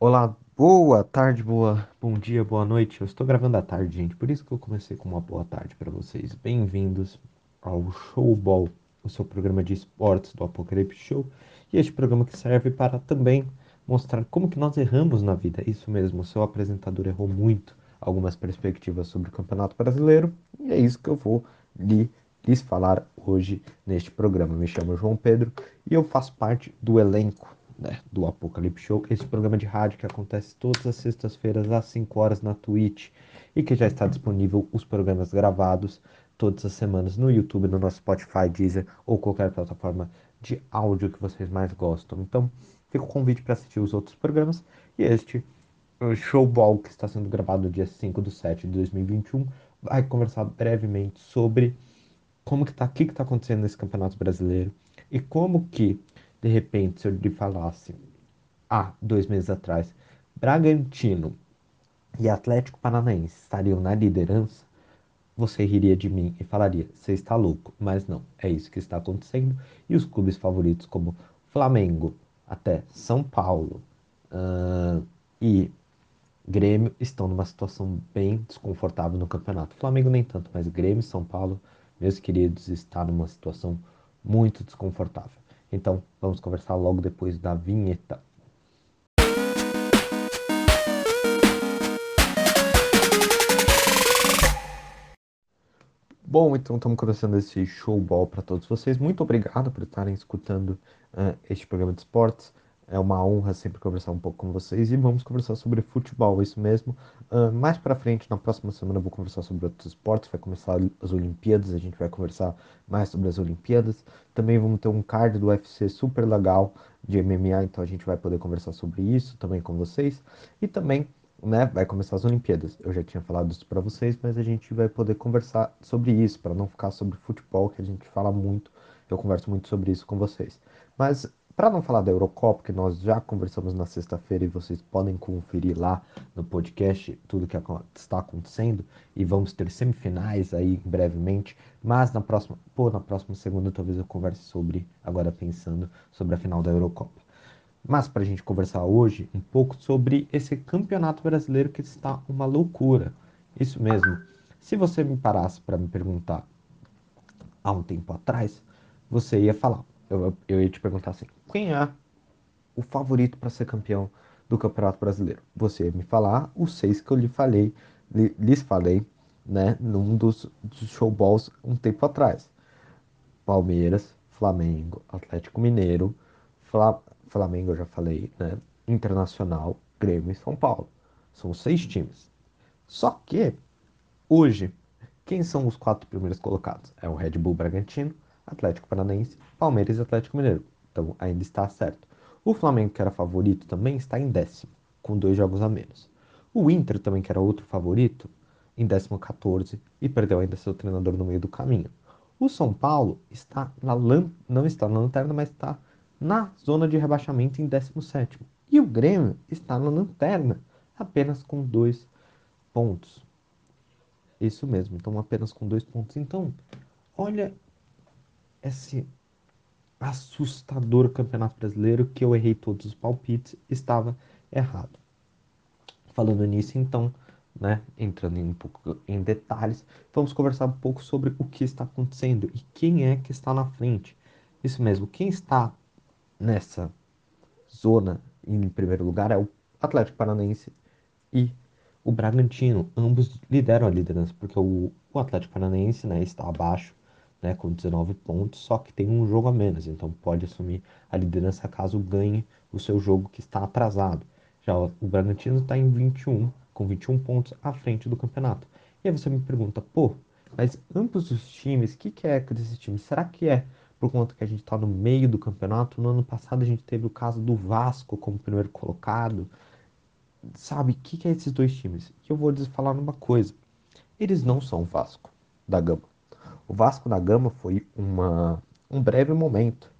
Olá, boa tarde, boa, bom dia, boa noite. Eu estou gravando à tarde, gente, por isso que eu comecei com uma boa tarde para vocês. Bem-vindos ao Showball, o seu programa de esportes do Apocalipse Show. E este programa que serve para também mostrar como que nós erramos na vida. Isso mesmo, o seu apresentador errou muito algumas perspectivas sobre o Campeonato Brasileiro e é isso que eu vou lhe, lhes falar hoje neste programa. Me chamo João Pedro e eu faço parte do elenco né, do Apocalipse Show, esse programa de rádio que acontece todas as sextas-feiras às 5 horas na Twitch e que já está disponível os programas gravados todas as semanas no YouTube, no nosso Spotify, Deezer ou qualquer plataforma de áudio que vocês mais gostam. Então, fica o convite para assistir os outros programas e este Showball que está sendo gravado dia 5 de 7 de 2021 vai conversar brevemente sobre como que tá, o que está acontecendo nesse Campeonato Brasileiro e como que de repente, se eu lhe falasse há dois meses atrás, Bragantino e Atlético Paranaense estariam na liderança, você riria de mim e falaria: você está louco. Mas não, é isso que está acontecendo. E os clubes favoritos, como Flamengo, até São Paulo uh, e Grêmio, estão numa situação bem desconfortável no campeonato. Flamengo nem tanto, mas Grêmio e São Paulo, meus queridos, está numa situação muito desconfortável. Então, vamos conversar logo depois da vinheta. Bom, então estamos começando esse showball para todos vocês. Muito obrigado por estarem escutando uh, este programa de esportes. É uma honra sempre conversar um pouco com vocês e vamos conversar sobre futebol, isso mesmo. Uh, mais para frente, na próxima semana, eu vou conversar sobre outros esportes. Vai começar as Olimpíadas, a gente vai conversar mais sobre as Olimpíadas. Também vamos ter um card do UFC super legal de MMA, então a gente vai poder conversar sobre isso também com vocês. E também, né, vai começar as Olimpíadas. Eu já tinha falado isso para vocês, mas a gente vai poder conversar sobre isso, para não ficar sobre futebol, que a gente fala muito. Eu converso muito sobre isso com vocês. Mas para não falar da Eurocopa, que nós já conversamos na sexta-feira e vocês podem conferir lá no podcast tudo que está acontecendo e vamos ter semifinais aí brevemente, mas na próxima, pô, na próxima segunda talvez eu converse sobre, agora pensando sobre a final da Eurocopa. Mas para a gente conversar hoje um pouco sobre esse campeonato brasileiro que está uma loucura. Isso mesmo. Se você me parasse para me perguntar há um tempo atrás, você ia falar, eu, eu ia te perguntar assim: quem é o favorito para ser campeão do Campeonato Brasileiro? Você ia me falar os seis que eu lhe falei, lhe, lhes falei, né, num dos, dos showballs um tempo atrás: Palmeiras, Flamengo, Atlético Mineiro, Fla, Flamengo eu já falei, né, Internacional, Grêmio e São Paulo. São seis times. Só que hoje, quem são os quatro primeiros colocados? É o Red Bull Bragantino, Atlético Paranaense, Palmeiras e Atlético Mineiro. Então ainda está certo. O Flamengo, que era favorito, também está em décimo, com dois jogos a menos. O Inter, também que era outro favorito, em décimo 14 e perdeu ainda seu treinador no meio do caminho. O São Paulo está na não está na lanterna, mas está na zona de rebaixamento em 17. E o Grêmio está na lanterna, apenas com dois pontos. Isso mesmo, então apenas com dois pontos. Então, olha esse assustador campeonato brasileiro que eu errei todos os palpites, estava errado. Falando nisso, então, né, entrando um pouco em detalhes, vamos conversar um pouco sobre o que está acontecendo e quem é que está na frente. Isso mesmo, quem está nessa zona em primeiro lugar é o Atlético Paranaense e o Bragantino. Ambos lideram a liderança, porque o, o Atlético Paranaense né, está abaixo né, com 19 pontos, só que tem um jogo a menos, então pode assumir a liderança caso ganhe o seu jogo que está atrasado. Já o Bragantino está em 21, com 21 pontos à frente do campeonato. E aí você me pergunta, pô, mas ambos os times, o que, que é desses times? Será que é por conta que a gente está no meio do campeonato? No ano passado a gente teve o caso do Vasco como primeiro colocado. Sabe, o que, que é esses dois times? E eu vou lhes falar uma coisa. Eles não são o Vasco da Gama. O Vasco da Gama foi uma, um breve momento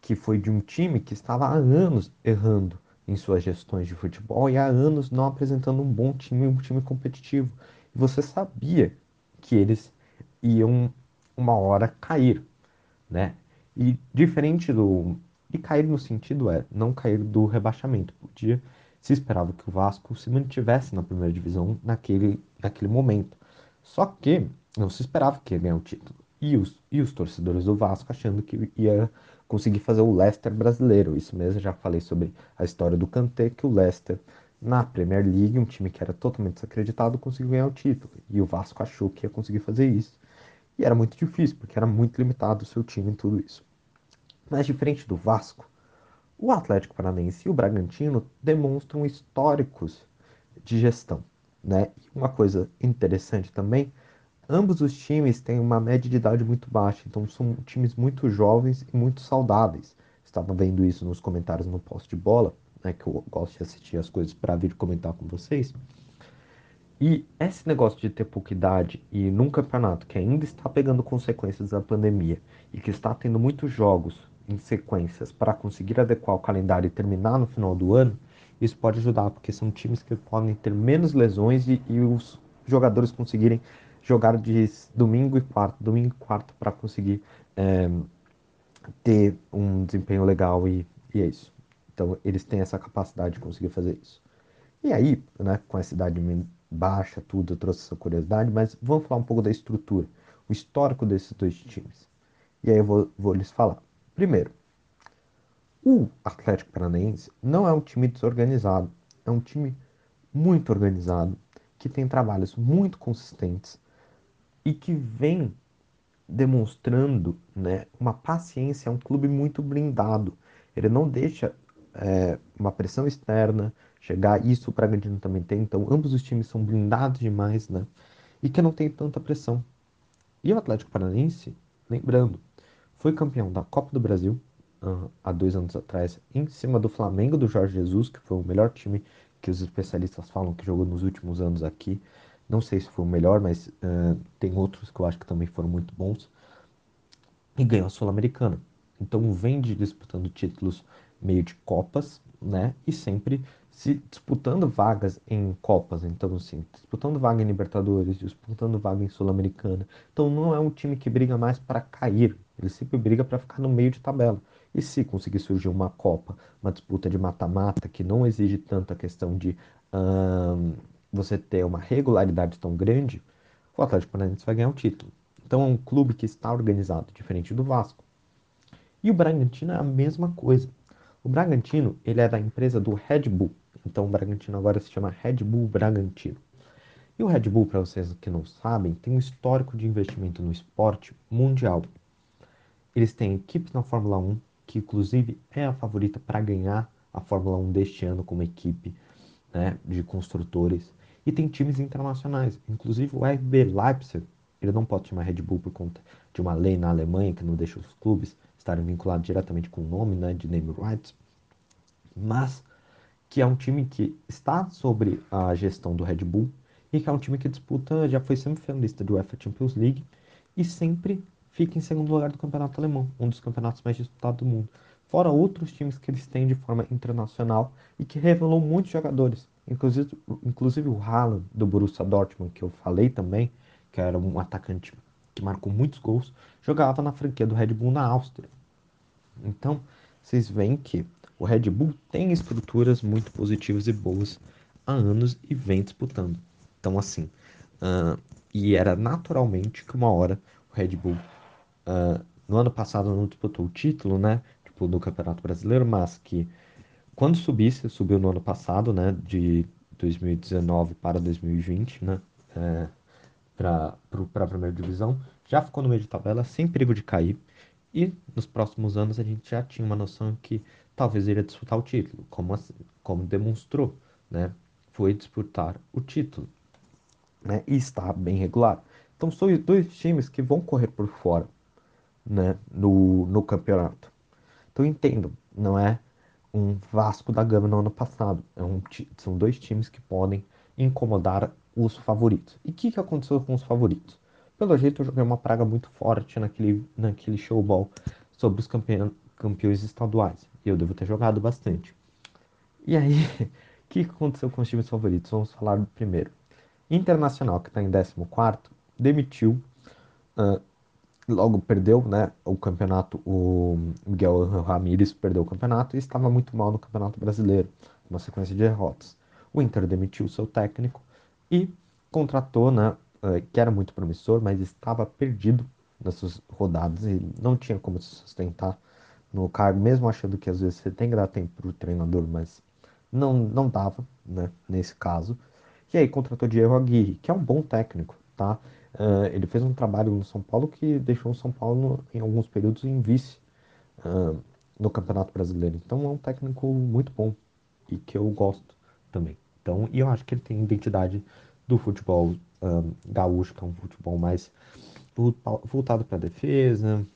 que foi de um time que estava há anos errando em suas gestões de futebol e há anos não apresentando um bom time, um time competitivo. E você sabia que eles iam uma hora cair, né? E diferente do e cair no sentido é não cair do rebaixamento, podia se esperava que o Vasco se mantivesse na primeira divisão naquele, naquele momento. Só que não se esperava que ia ganhar o título. E os, e os torcedores do Vasco achando que ia conseguir fazer o Leicester brasileiro. Isso mesmo, já falei sobre a história do Kanté, que o Leicester, na Premier League, um time que era totalmente desacreditado, conseguiu ganhar o título. E o Vasco achou que ia conseguir fazer isso. E era muito difícil, porque era muito limitado o seu time em tudo isso. Mas diferente do Vasco, o Atlético Paranaense e o Bragantino demonstram históricos de gestão. Né? E uma coisa interessante também Ambos os times têm uma média de idade muito baixa, então são times muito jovens e muito saudáveis. Estava vendo isso nos comentários no post de bola, né, que eu gosto de assistir as coisas para vir comentar com vocês. E esse negócio de ter pouca idade e num campeonato que ainda está pegando consequências da pandemia e que está tendo muitos jogos em sequências para conseguir adequar o calendário e terminar no final do ano, isso pode ajudar, porque são times que podem ter menos lesões e, e os jogadores conseguirem jogar de domingo e quarto, domingo e quarto para conseguir é, ter um desempenho legal e, e é isso. Então eles têm essa capacidade de conseguir fazer isso. E aí, né, com essa idade baixa, tudo, eu trouxe essa curiosidade, mas vamos falar um pouco da estrutura, o histórico desses dois times. E aí eu vou, vou lhes falar. Primeiro, o Atlético Paranaense não é um time desorganizado, é um time muito organizado, que tem trabalhos muito consistentes, e que vem demonstrando né, uma paciência, é um clube muito blindado. Ele não deixa é, uma pressão externa chegar, isso o Bragantino também tem, então ambos os times são blindados demais, né? E que não tem tanta pressão. E o Atlético Paranaense, lembrando, foi campeão da Copa do Brasil uh, há dois anos atrás, em cima do Flamengo do Jorge Jesus, que foi o melhor time que os especialistas falam que jogou nos últimos anos aqui. Não sei se foi o melhor, mas uh, tem outros que eu acho que também foram muito bons. E ganhou a Sul-Americana. Então vem disputando títulos meio de Copas, né? E sempre se disputando vagas em Copas. Então, assim, disputando vaga em Libertadores, disputando vaga em Sul-Americana. Então não é um time que briga mais para cair. Ele sempre briga para ficar no meio de tabela. E se conseguir surgir uma Copa, uma disputa de mata-mata, que não exige tanta questão de você ter uma regularidade tão grande, o Atlético Paranaense vai ganhar o título. Então é um clube que está organizado, diferente do Vasco. E o Bragantino é a mesma coisa. O Bragantino, ele é da empresa do Red Bull. Então o Bragantino agora se chama Red Bull Bragantino. E o Red Bull, para vocês que não sabem, tem um histórico de investimento no esporte mundial. Eles têm equipes na Fórmula 1, que inclusive é a favorita para ganhar a Fórmula 1 deste ano como equipe né, de construtores. E tem times internacionais, inclusive o RB Leipzig, ele não pode chamar Red Bull por conta de uma lei na Alemanha que não deixa os clubes estarem vinculados diretamente com o nome né, de name rights, mas que é um time que está sobre a gestão do Red Bull e que é um time que disputa, já foi semifinalista do UEFA Champions League e sempre fica em segundo lugar do campeonato alemão, um dos campeonatos mais disputados do mundo. Fora outros times que eles têm de forma internacional e que revelou muitos jogadores. Inclusive, inclusive o Haaland do Borussia Dortmund, que eu falei também, que era um atacante que marcou muitos gols, jogava na franquia do Red Bull na Áustria. Então, vocês veem que o Red Bull tem estruturas muito positivas e boas há anos e vem disputando. Então, assim, uh, e era naturalmente que uma hora o Red Bull, uh, no ano passado não disputou o título, né, tipo, do Campeonato Brasileiro, mas que quando subisse, subiu no ano passado, né, de 2019 para 2020, né, é, para a primeira divisão, já ficou no meio de tabela, sem perigo de cair, e nos próximos anos a gente já tinha uma noção que talvez iria disputar o título, como, assim, como demonstrou, né, foi disputar o título, né, e está bem regular. Então são dois times que vão correr por fora, né, no, no campeonato. Então entendo, não é um Vasco da Gama no ano passado. É um, são dois times que podem incomodar os favoritos. E o que, que aconteceu com os favoritos? Pelo jeito, eu joguei uma praga muito forte naquele, naquele showball sobre os campeão, campeões estaduais. E eu devo ter jogado bastante. E aí, o que, que aconteceu com os times favoritos? Vamos falar do primeiro. Internacional, que está em 14, demitiu uh, logo perdeu né, o campeonato, o Miguel Ramírez perdeu o campeonato e estava muito mal no campeonato brasileiro. uma sequência de derrotas. O Inter demitiu seu técnico e contratou, né, eh, que era muito promissor, mas estava perdido nessas rodadas e não tinha como se sustentar no cargo, mesmo achando que às vezes você tem que dar tempo para o treinador, mas não, não dava, né, nesse caso. E aí contratou Diego Aguirre, que é um bom técnico, tá? Uh, ele fez um trabalho no São Paulo que deixou o São Paulo em alguns períodos em vice uh, no Campeonato Brasileiro. Então é um técnico muito bom e que eu gosto também. Então, e eu acho que ele tem identidade do futebol um, gaúcho, que é um futebol mais voltado para a defesa,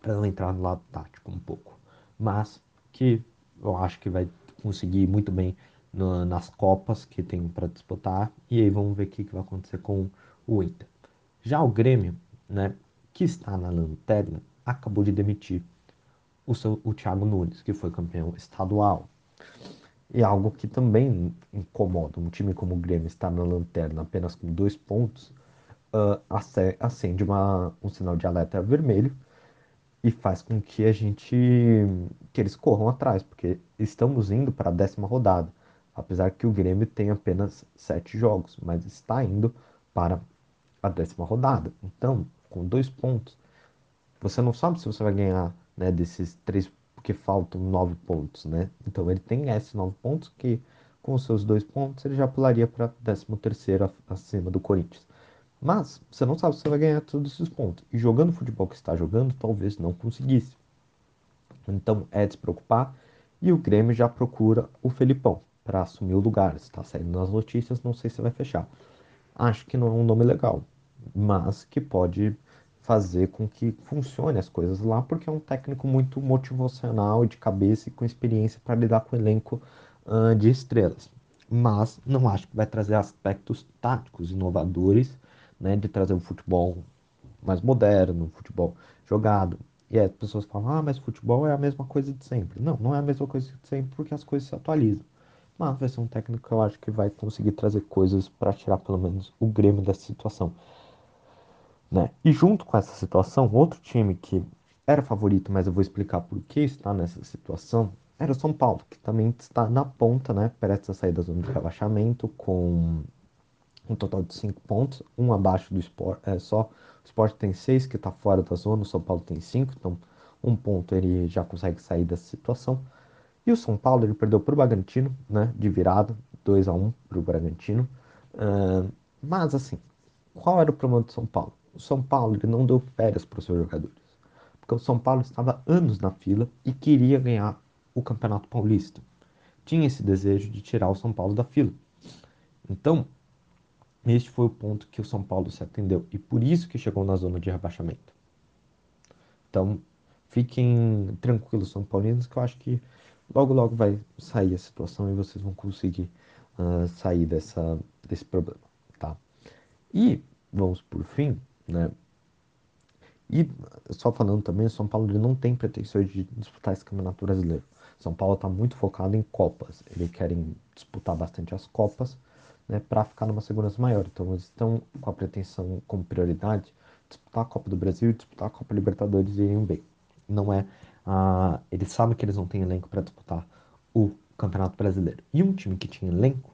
para entrar no lado tático um pouco. Mas que eu acho que vai conseguir muito bem no, nas Copas que tem para disputar. E aí vamos ver o que, que vai acontecer com o Inter. Já o Grêmio, né, que está na lanterna, acabou de demitir o, seu, o Thiago Nunes, que foi campeão estadual. E algo que também incomoda um time como o Grêmio estar na lanterna apenas com dois pontos, uh, acende uma, um sinal de alerta vermelho e faz com que a gente que eles corram atrás, porque estamos indo para a décima rodada, apesar que o Grêmio tem apenas sete jogos, mas está indo para a décima rodada. Então, com dois pontos, você não sabe se você vai ganhar né, desses três, porque faltam nove pontos, né? Então ele tem esses nove pontos que, com os seus dois pontos, ele já pularia para décimo terceiro acima do Corinthians. Mas você não sabe se você vai ganhar todos esses pontos. E jogando o futebol que está jogando, talvez não conseguisse. Então é de se preocupar. E o Grêmio já procura o Felipão para assumir o lugar. Está saindo nas notícias, não sei se vai fechar. Acho que não é um nome legal, mas que pode fazer com que funcione as coisas lá, porque é um técnico muito motivacional, de cabeça e com experiência para lidar com o elenco uh, de estrelas. Mas não acho que vai trazer aspectos táticos inovadores, né, de trazer um futebol mais moderno, um futebol jogado. E as pessoas falam, ah, mas futebol é a mesma coisa de sempre. Não, não é a mesma coisa de sempre porque as coisas se atualizam. Mas vai ser um técnico que eu acho que vai conseguir trazer coisas para tirar pelo menos o Grêmio dessa situação. Né? E junto com essa situação, outro time que era favorito, mas eu vou explicar por que está nessa situação, era o São Paulo, que também está na ponta, né? Prestes a sair da zona de rebaixamento, com um total de 5 pontos, um abaixo do Sport. É, só o Sport tem 6, que está fora da zona, o São Paulo tem 5, então um ponto ele já consegue sair dessa situação. E o São Paulo ele perdeu para o Bragantino, né? De virada, 2 a 1 para o Bragantino. Uh, mas assim, qual era o problema do São Paulo? o São Paulo ele não deu férias para os seus jogadores. Porque o São Paulo estava anos na fila e queria ganhar o Campeonato Paulista. Tinha esse desejo de tirar o São Paulo da fila. Então, este foi o ponto que o São Paulo se atendeu e por isso que chegou na zona de rebaixamento. Então, fiquem tranquilos, São Paulinos, que eu acho que logo logo vai sair a situação e vocês vão conseguir uh, sair dessa, desse problema, tá? E vamos por fim né? E só falando também, o São Paulo ele não tem pretensões de disputar esse campeonato brasileiro. São Paulo está muito focado em Copas. Eles querem disputar bastante as Copas né, para ficar numa segurança maior. Então eles estão com a pretensão como prioridade disputar a Copa do Brasil disputar a Copa Libertadores e irem bem. Não é. Ah, eles sabem que eles não têm elenco para disputar o Campeonato Brasileiro. E um time que tinha elenco,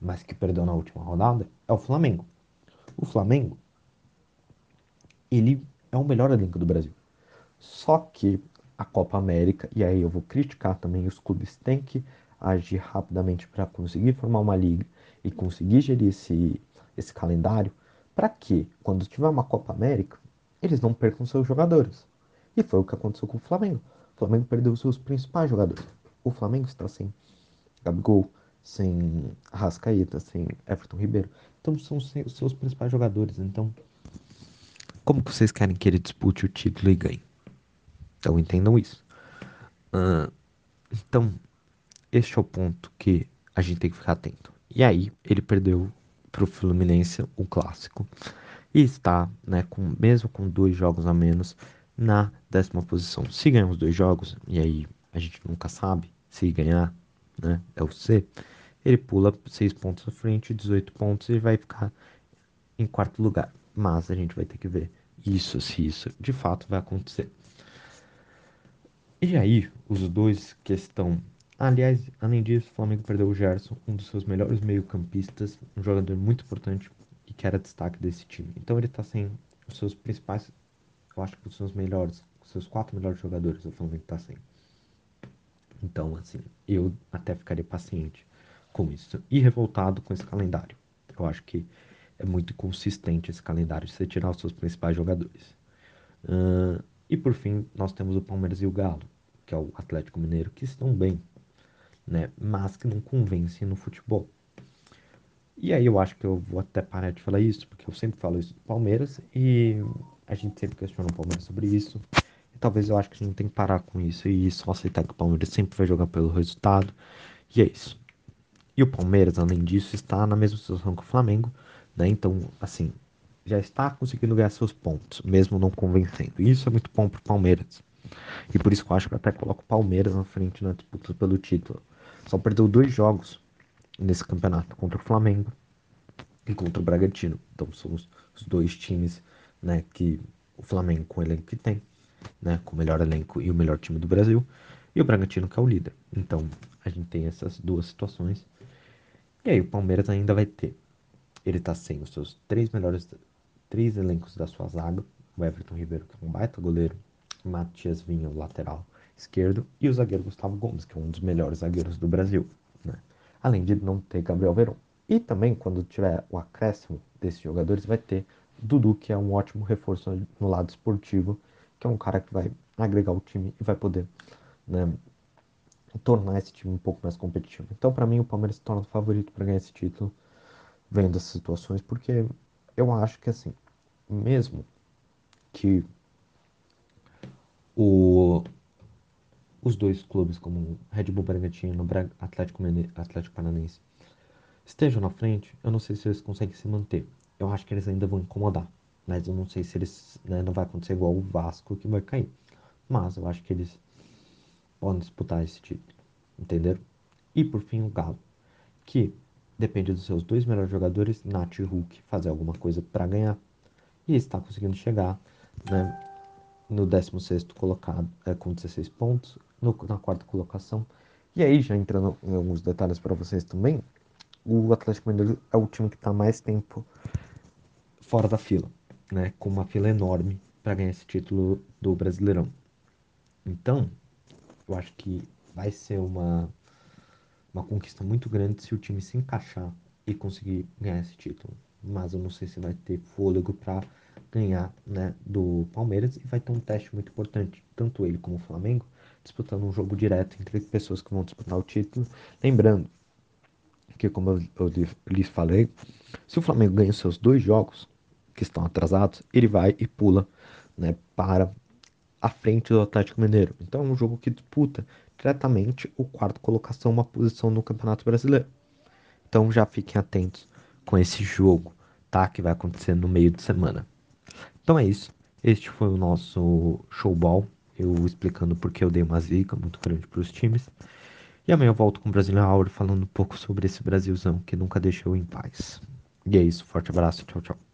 mas que perdeu na última rodada, é o Flamengo. O Flamengo ele é o melhor elenco do Brasil. Só que a Copa América, e aí eu vou criticar também, os clubes têm que agir rapidamente para conseguir formar uma liga e conseguir gerir esse, esse calendário, para que, quando tiver uma Copa América, eles não percam seus jogadores. E foi o que aconteceu com o Flamengo. O Flamengo perdeu seus principais jogadores. O Flamengo está sem Gabigol, sem Rascaeta, sem Everton Ribeiro. Então são os seus principais jogadores. Então como que vocês querem que ele dispute o título e ganhe? Então entendam isso. Uh, então, este é o ponto que a gente tem que ficar atento. E aí, ele perdeu para o Fluminense o clássico. E está, né, com, mesmo com dois jogos a menos, na décima posição. Se ganhar os dois jogos, e aí a gente nunca sabe se ganhar, né, é o C, ele pula seis pontos à frente, 18 pontos e vai ficar em quarto lugar. Mas a gente vai ter que ver isso, se isso de fato vai acontecer. E aí, os dois que estão Aliás, além disso, o Flamengo perdeu o Gerson, um dos seus melhores meio-campistas, um jogador muito importante e que era destaque desse time. Então ele tá sem os seus principais, eu acho que os seus melhores, os seus quatro melhores jogadores, o Flamengo tá sem. Então, assim, eu até ficaria paciente com isso e revoltado com esse calendário. Eu acho que é muito consistente esse calendário de você tirar os seus principais jogadores. Uh, e por fim, nós temos o Palmeiras e o Galo, que é o Atlético Mineiro, que estão bem, né? Mas que não convencem no futebol. E aí eu acho que eu vou até parar de falar isso, porque eu sempre falo isso do Palmeiras e a gente sempre questiona o Palmeiras sobre isso. E talvez eu acho que a gente tem que parar com isso e só aceitar que o Palmeiras sempre vai jogar pelo resultado. E é isso. E o Palmeiras, além disso, está na mesma situação que o Flamengo, né? Então, assim, já está conseguindo ganhar seus pontos, mesmo não convencendo. E isso é muito bom para o Palmeiras. E por isso que eu acho que até coloco o Palmeiras na frente na disputa pelo título. Só perdeu dois jogos nesse campeonato contra o Flamengo e contra o Bragantino. Então são os, os dois times né, que o Flamengo com o elenco que tem, né, com o melhor elenco e o melhor time do Brasil, e o Bragantino que é o líder. Então a gente tem essas duas situações. E aí o Palmeiras ainda vai ter. Ele tá sem os seus três melhores três elencos da sua zaga. O Everton Ribeiro, que é um baita goleiro. Matias Vinha, o lateral esquerdo. E o zagueiro Gustavo Gomes, que é um dos melhores zagueiros do Brasil. Né? Além de não ter Gabriel Verón. E também, quando tiver o acréscimo desses jogadores, vai ter Dudu, que é um ótimo reforço no lado esportivo, que é um cara que vai agregar o time e vai poder né, tornar esse time um pouco mais competitivo. Então, para mim, o Palmeiras se torna o favorito para ganhar esse título, vendo essas situações, porque eu acho que assim, mesmo que o, os dois clubes, como Red Bull Bragantino e Atlético, Atlético Paranaense, estejam na frente, eu não sei se eles conseguem se manter. Eu acho que eles ainda vão incomodar, mas eu não sei se eles né, não vai acontecer igual o Vasco que vai cair. Mas eu acho que eles podem disputar esse título, entenderam? E por fim o Galo, que depende dos seus dois melhores jogadores, Nath e Hulk, fazer alguma coisa para ganhar e está conseguindo chegar né, no 16 colocado é, com 16 pontos, no, na quarta colocação. E aí, já entrando em alguns detalhes para vocês também, o Atlético Mineiro é o time que está mais tempo fora da fila, né, com uma fila enorme para ganhar esse título do Brasileirão. Então, eu acho que vai ser uma, uma conquista muito grande se o time se encaixar e conseguir ganhar esse título mas eu não sei se vai ter fôlego para ganhar né, do Palmeiras e vai ter um teste muito importante, tanto ele como o Flamengo, disputando um jogo direto entre pessoas que vão disputar o título. Lembrando que, como eu, eu lhes falei, se o Flamengo ganha os seus dois jogos que estão atrasados, ele vai e pula né, para a frente do Atlético Mineiro. Então é um jogo que disputa diretamente o quarto colocação, uma posição no Campeonato Brasileiro. Então já fiquem atentos com esse jogo, tá? Que vai acontecer no meio de semana. Então é isso. Este foi o nosso showball. Eu explicando porque eu dei uma zica muito grande para os times. E amanhã eu volto com o Brasília Hour falando um pouco sobre esse Brasilzão que nunca deixou em paz. E é isso. Forte abraço. Tchau, tchau.